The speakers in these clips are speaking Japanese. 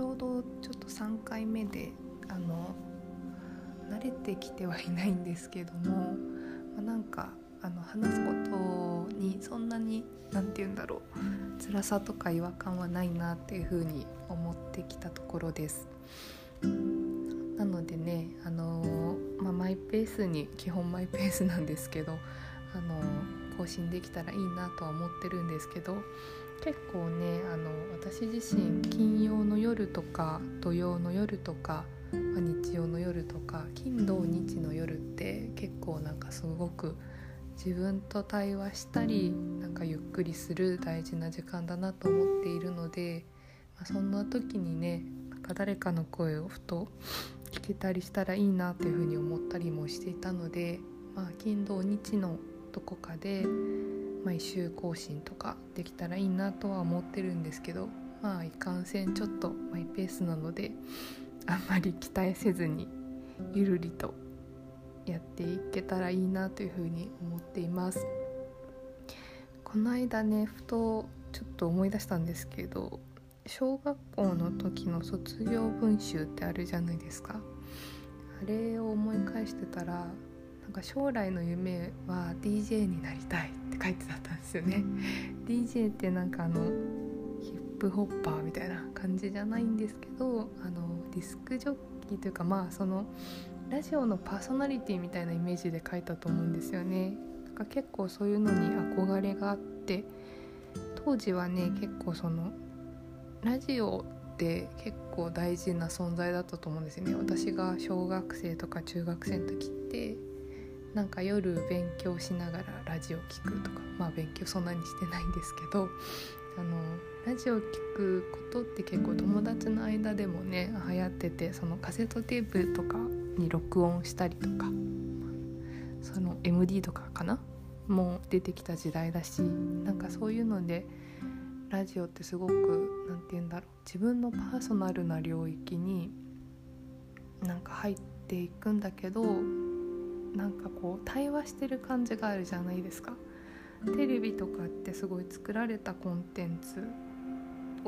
ちょうどちょっと3回目であの慣れてきてはいないんですけども、まあ、なんかあの話すことにそんなに何て言うんだろう辛さとか違和感はないなっていうふうに思ってきたところです。なのでね、あの、まあ、マイペースに基本マイペースなんですけど、あの、更新できたらいいなとは思ってるんですけど結構ねあの私自身金曜の夜とか土曜の夜とか、日曜の夜とか金土日の夜って結構なんかすごく自分と対話したりなんかゆっくりする大事な時間だなと思っているので、まあ、そんな時にねなんか誰かの声をふと聞けたりしたらいいなっていうふうに思ったりもしていたので、まあ、金土日のどこかで毎週更新とかできたらいいなとは思ってるんですけどまあいかんせんちょっとマイペースなのであんまり期待せずにゆるりとやっていけたらいいなというふうに思っています。この間ねふとちょっと思い出したんですけど小学校の時の卒業文集ってあるじゃないですか。あれを思い返してたらなんか将来の夢は DJ になりたい。書いてあったんですよね。DJ ってなんかあのヒップホッパーみたいな感じじゃないんですけどあのディスクジョッキーというかまあそのラジオのパーソナリティみたいなイメージで書いたと思うんですよね。なんか結構そういうのに憧れがあって当時はね結構そのラジオって結構大事な存在だったと思うんですよね。私が小学生とか中学生の時って。なんか夜勉強しながらラジオ聴くとかまあ勉強そんなにしてないんですけどあのラジオ聴くことって結構友達の間でもね流行っててそのカセットテープとかに録音したりとかその MD とかかなもう出てきた時代だしなんかそういうのでラジオってすごく何て言うんだろう自分のパーソナルな領域になんか入っていくんだけどなんかこう対話してる感じがあるじゃないですか。テレビとかってすごい作られたコンテンツ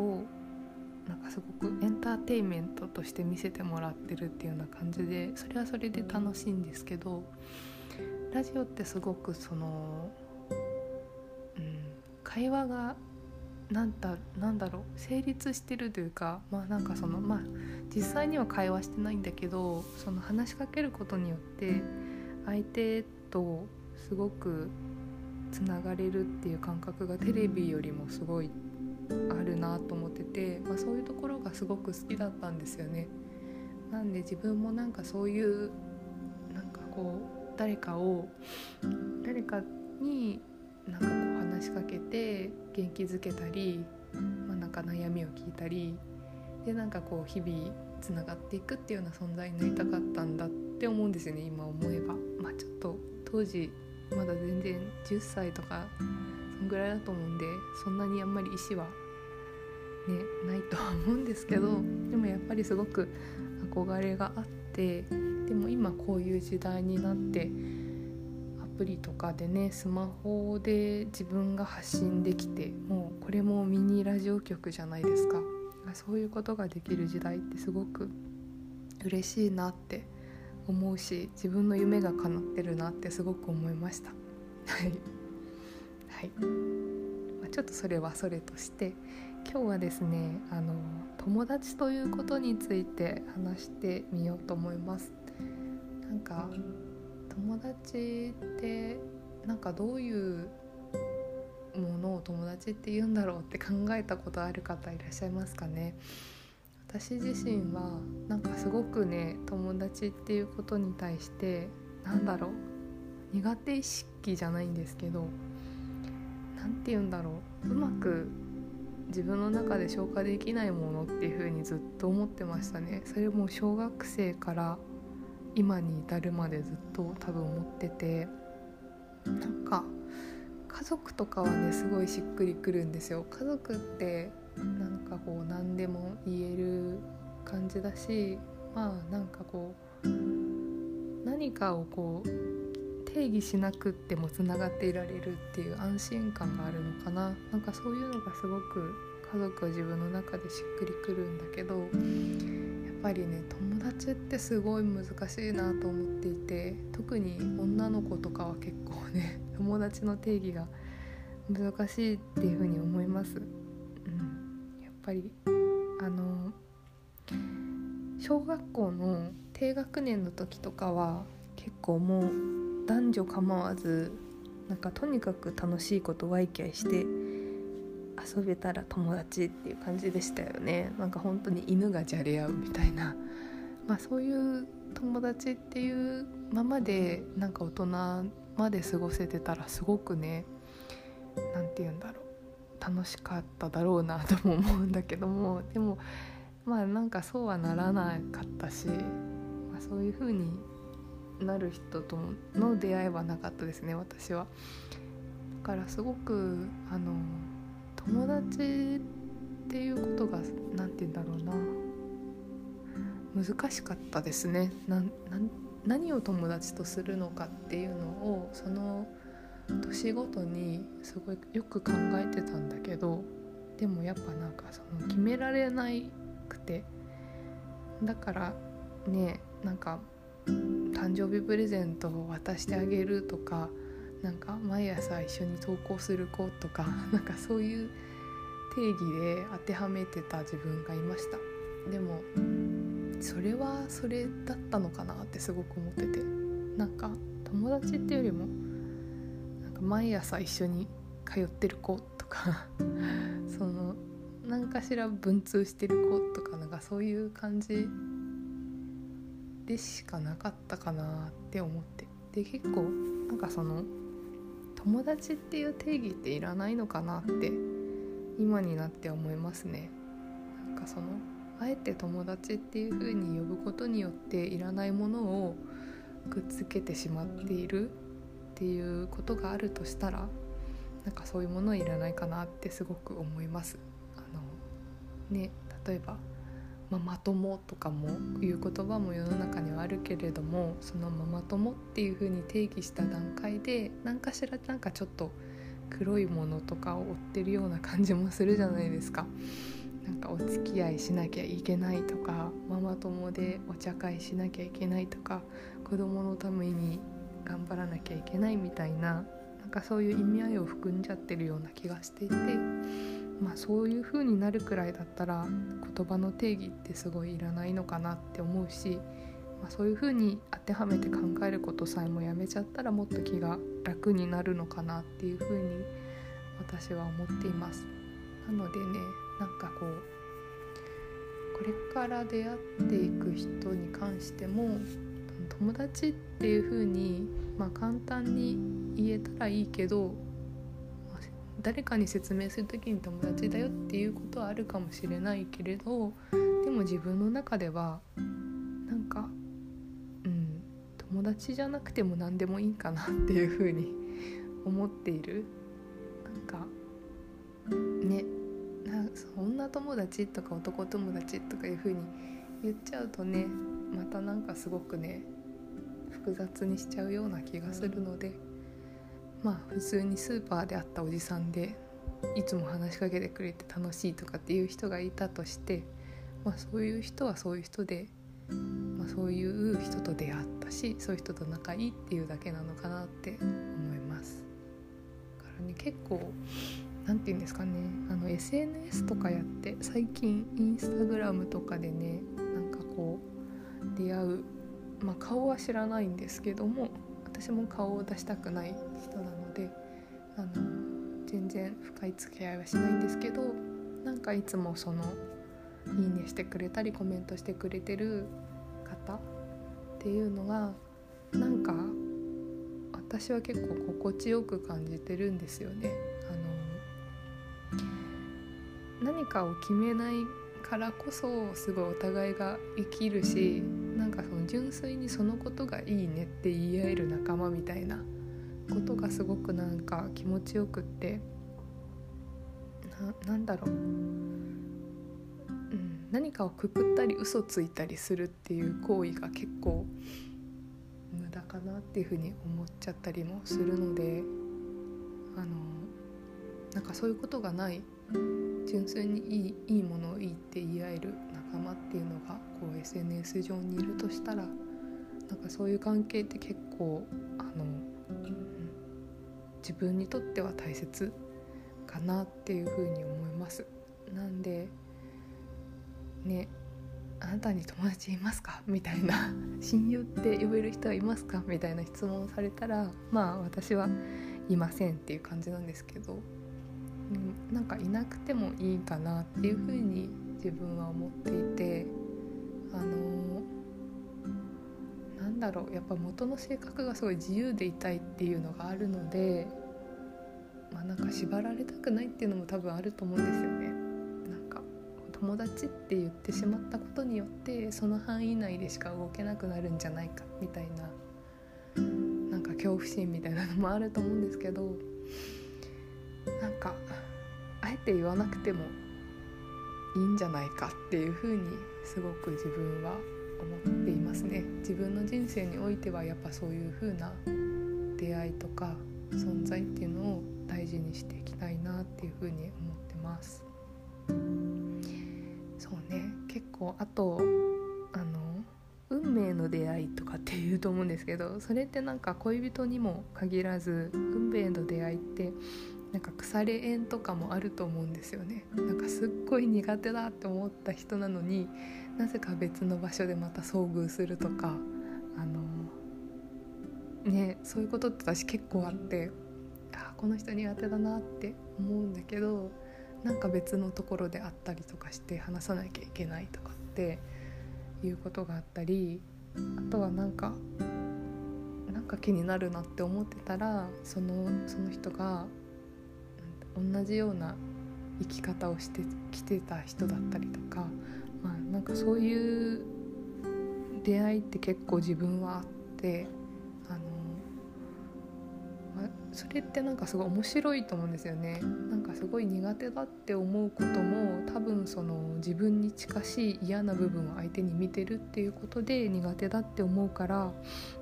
をなんかすごくエンターテインメントとして見せてもらってるっていうような感じでそれはそれで楽しいんですけどラジオってすごくその、うん、会話がなんだなんだろう成立してるというかまあなんかそのまあ実際には会話してないんだけどその話しかけることによって相手とすごくつながれるっていう感覚がテレビよりもすごいあるなと思ってて、まあ、そういうところがすごく好きだったんですよね。なんで自分もなんかそういうなんかこう誰かを誰かになんかこう話しかけて元気づけたり、まあ、なんか悩みを聞いたりでなんかこう日々つながっていくっていうような存在になりたかったんだって思うんですよね今思えば。まあ、ちょっと当時まだ全然10歳とかそんぐらいだと思うんでそんなにあんまり意思はねないとは思うんですけどでもやっぱりすごく憧れがあってでも今こういう時代になってアプリとかでねスマホで自分が発信できてもうこれもミニラジオ局じゃないですかそういうことができる時代ってすごく嬉しいなって思うし自分の夢が叶ってるなってすごく思いました。はい、はい。まあ、ちょっとそれはそれとして今日はですねあの友達ということについて話してみようと思います。なんか友達ってなんかどういうものを友達って言うんだろうって考えたことある方いらっしゃいますかね？私自身はなんかすごくね友達っていうことに対してなんだろう苦手意識じゃないんですけど何て言うんだろううまく自分の中で消化できないものっていう風にずっと思ってましたね。それも小学生から今に至るまでずっと多分思っててなんか家族とかはねすごいしっくりくるんですよ。家族ってなんかこう何でも言える感じだしまあなんかこう何かをこう定義しなくってもつながっていられるっていう安心感があるのかななんかそういうのがすごく家族は自分の中でしっくりくるんだけどやっぱりね友達ってすごい難しいなと思っていて特に女の子とかは結構ね 友達の定義が難しいっていうふうに思います。うん、ぱりあの小学校の低学年の時とかは結構もう男女構わずなんかとにかく楽しいことワイキャイして遊べたら友達っていう感じでしたよね。なんか本当に犬がじゃれ合うみたいな。まあそういう友達っていうままでなんか大人まで過ごせてたらすごくね何て言うんだろう。楽しかっただろうなとも思うんだけども でもまあなんかそうはならなかったし、まあ、そういう風になる人との出会いはなかったですね私は。だからすごくあの友達っていうことが何て言うんだろうな難しかったですねな何を友達とするのかっていうのをその年ごとにすごいよく考えてたんだけどでもやっぱなんかその決められなくてだからねなんか誕生日プレゼントを渡してあげるとかなんか毎朝一緒に登校する子とか なんかそういう定義で当てはめてた自分がいました。でもそれはそれだったのかなってすごく思ってて。なんか友達っていうよりも毎朝一緒に通ってる子とか その何かしら文通してる子とかなんかそういう感じでしかなかったかなって思って。で結構なんかその友達っていう定義っていらないのかなって今になって思いますね。なんかそのあえて友達っていう風に呼ぶことによっていらないものをくっつけてしまっているっていうことがあるとしたらなんかそういうものいらないかなってすごく思いますあのね例えばママ友とかもいう言葉も世の中にはあるけれどもそのママ友っていう風に定義した段階で何かしらなんかちょっと黒いものとかを追ってるような感じもするじゃないですか。なんかお付き合いしなきゃいけないとかママ友でお茶会しなきゃいけないとか子供のために頑張らなきゃいけないみたいななんかそういう意味合いを含んじゃってるような気がしていてまあ、そういう風になるくらいだったら言葉の定義ってすごいいらないのかなって思うし、まあ、そういう風に当てはめて考えることさえもやめちゃったらもっと気が楽になるのかなっていう風に私は思っています。なのでねなんかこうこれから出会っていく人に関しても友達っていう風にまあ簡単に言えたらいいけど誰かに説明する時に友達だよっていうことはあるかもしれないけれどでも自分の中ではなんかうん友達じゃなくても何でもいいかなっていうふうに 思っている。なんかねな女友達とか男友達とかいうふうに言っちゃうとねまたなんかすごくね複雑にしちゃうような気がするので。まあ普通にスーパーで会ったおじさんでいつも話しかけてくれて楽しいとかっていう人がいたとして、まあ、そういう人はそういう人で、まあ、そういう人と出会ったしそういう人と仲いいっていうだけなのかなって思います。からね結構何て言うんですかねあの SNS とかやって最近インスタグラムとかでね出会う、まあ、顔は知らないんですけども私も顔を出したくない人なのであの全然深い付き合いはしないんですけどなんかいつもその「いいね」してくれたりコメントしてくれてる方っていうのがなんか私は結構心地よく感じてるんですよね。あの何かを決めないからこそすごいお互いが生きるし純粋にそのことがいいねって言い合える仲間みたいなことがすごくなんか気持ちよくってななんだろう、うん、何かをくくったり嘘ついたりするっていう行為が結構無駄かなっていうふうに思っちゃったりもするのであのなんかそういうことがない純粋にいいいいものをいいって言い合える仲間っていうのがこう SNS 上にいるとしたらなんかそういう関係って結構あの、うん、自分にとっては大切かなっていうふうに思います。なんでねあなたに友達いますか？みたいな 親友って呼べる人はいますか？みたいな質問をされたらまあ私はいませんっていう感じなんですけど、うん、なんかいなくてもいいかなっていうふうに自分は思っていてあのー、なんだろうやっぱ元の性格がすごい自由でいたいっていうのがあるのでまあなんか縛られたくないっていうのも多分あると思うんですよね。なんか友達って言ってしまったことによってその範囲内でしか動けなくなるんじゃないかみたいななんか恐怖心みたいなのもあると思うんですけどなんかあえて言わなくてもいいんじゃないかっていうふうにすごく自分は思っていますね自分の人生においてはやっぱそういうふうな出会いとか存在っていうのを大事にしていきたいなっていうふうに思ってます。そうね結構あとあの運命の出会いとかっていうと思うんですけどそれってなんか恋人にも限らず運命の出会いってなんか腐れ縁とかもあると思うんですよね。なんかすっごい苦手だって思った人なのになぜか別の場所でまた遭遇するとかあのねそういうことって私結構あってあこの人苦手だなって思うんだけどなんか別のところで会ったりとかして話さなきゃいけないとかっていうことがあったりあとはなんかなんか気になるなって思ってたらそのその人が同じような生き方をしてきてた人だったりとか、まあ、なんかそういう出会いって結構自分はあってあの？まそれってなんかすごい面白いと思うんですよねなんかすごい苦手だって思うことも多分その自分に近しい嫌な部分を相手に見てるっていうことで苦手だって思うから、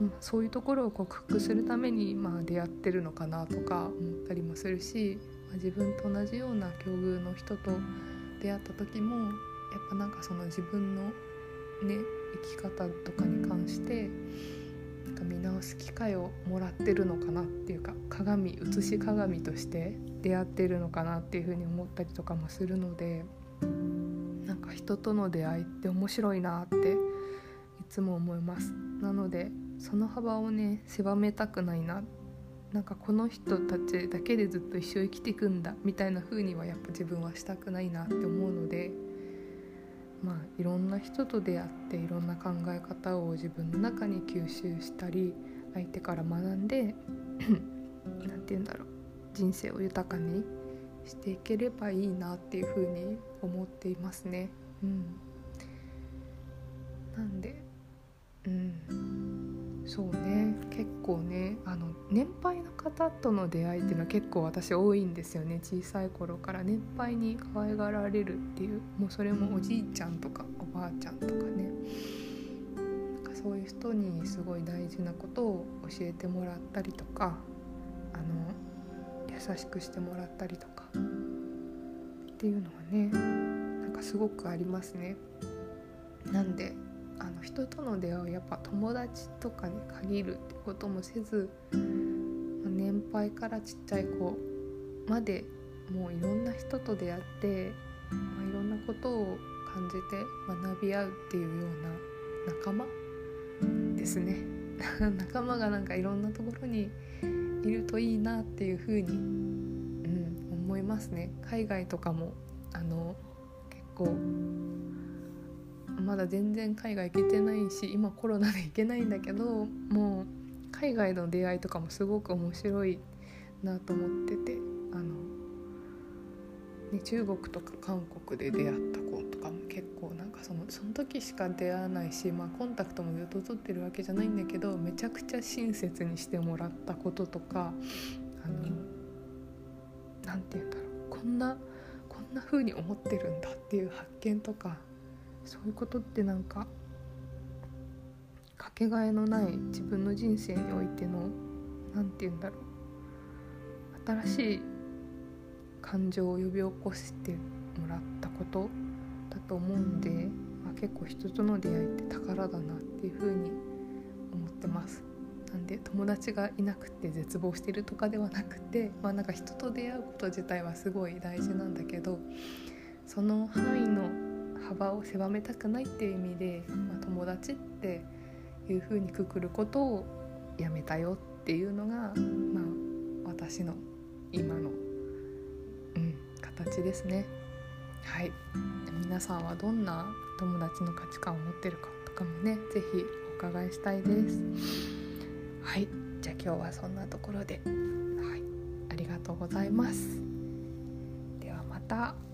うん、そういうところを克服するためにまあ出会ってるのかなとか思ったりもするし、自分と同じような境遇の人と出会った時もやっぱなんかその自分のね生き方とかに関してなんか見直す機会をもらってるのかなっていうか鏡写し鏡として出会ってるのかなっていうふうに思ったりとかもするのでなんか人との出会いって面白いなっていつも思います。なのでその幅をね狭めたくないななんかこの人たちだけでずっと一生生きていくんだみたいな風にはやっぱ自分はしたくないなって思うのでまあ、いろんな人と出会っていろんな考え方を自分の中に吸収したり相手から学んで 何て言うんだろう人生を豊かにしていければいいなっていうふうに思っていますね。う、んそうね。結構ねあの年配の方との出会いっていうのは結構私多いんですよね。小さい頃から年配に可愛がられるっていう。もうそれもおじいちゃんとかおばあちゃんとかね。なんかそういう人にすごい大事なことを教えてもらったりとかあの優しくしてもらったりとか。っていうのはねなんかすごくありますね。なんであの人との出会いをやっぱ友達とかに限るってこともせず年配からちっちゃい子までもういろんな人と出会って、まあ、いろんなことを感じて学び合うっていうような仲間ですね。仲間がなんかいろんなところにいるといいなっていうふうに、うん、思いますね。海外とかもあの結構まだ全然海外行けてないし今コロナで行けないんだけどもう海外の出会いとかもすごく面白いなと思っててあの、ね、中国とか韓国で出会った子とかも結構なんかそのその時しか出会わないし、まあ、コンタクトもずっと取ってるわけじゃないんだけどめちゃくちゃ親切にしてもらったこととかあの何て言うんだろうこんなこんな風に思ってるんだっていう発見とかそういうことってなんかかけがえのない自分の人生においての何て言うんだろう。新しい感情を呼び起こしてもらったことだと思うんで、まあ、結構人との出会いって宝だなっていうふうに思ってます。なんで友達がいなくて絶望してるとかではなくてまあなんか人と出会うこと自体はすごい大事なんだけどその範囲の幅を狭めたくないっていう意味で、まあ、友達っていうふうにくくることをやめたよっていうのが、まあ、私の今の、うん、形ですね。はい皆さんはどんな友達の価値観を持ってるかとかもね是非お伺いしたいです。はいじゃあ今日はそんなところで、はい、ありがとうございます。ではまた。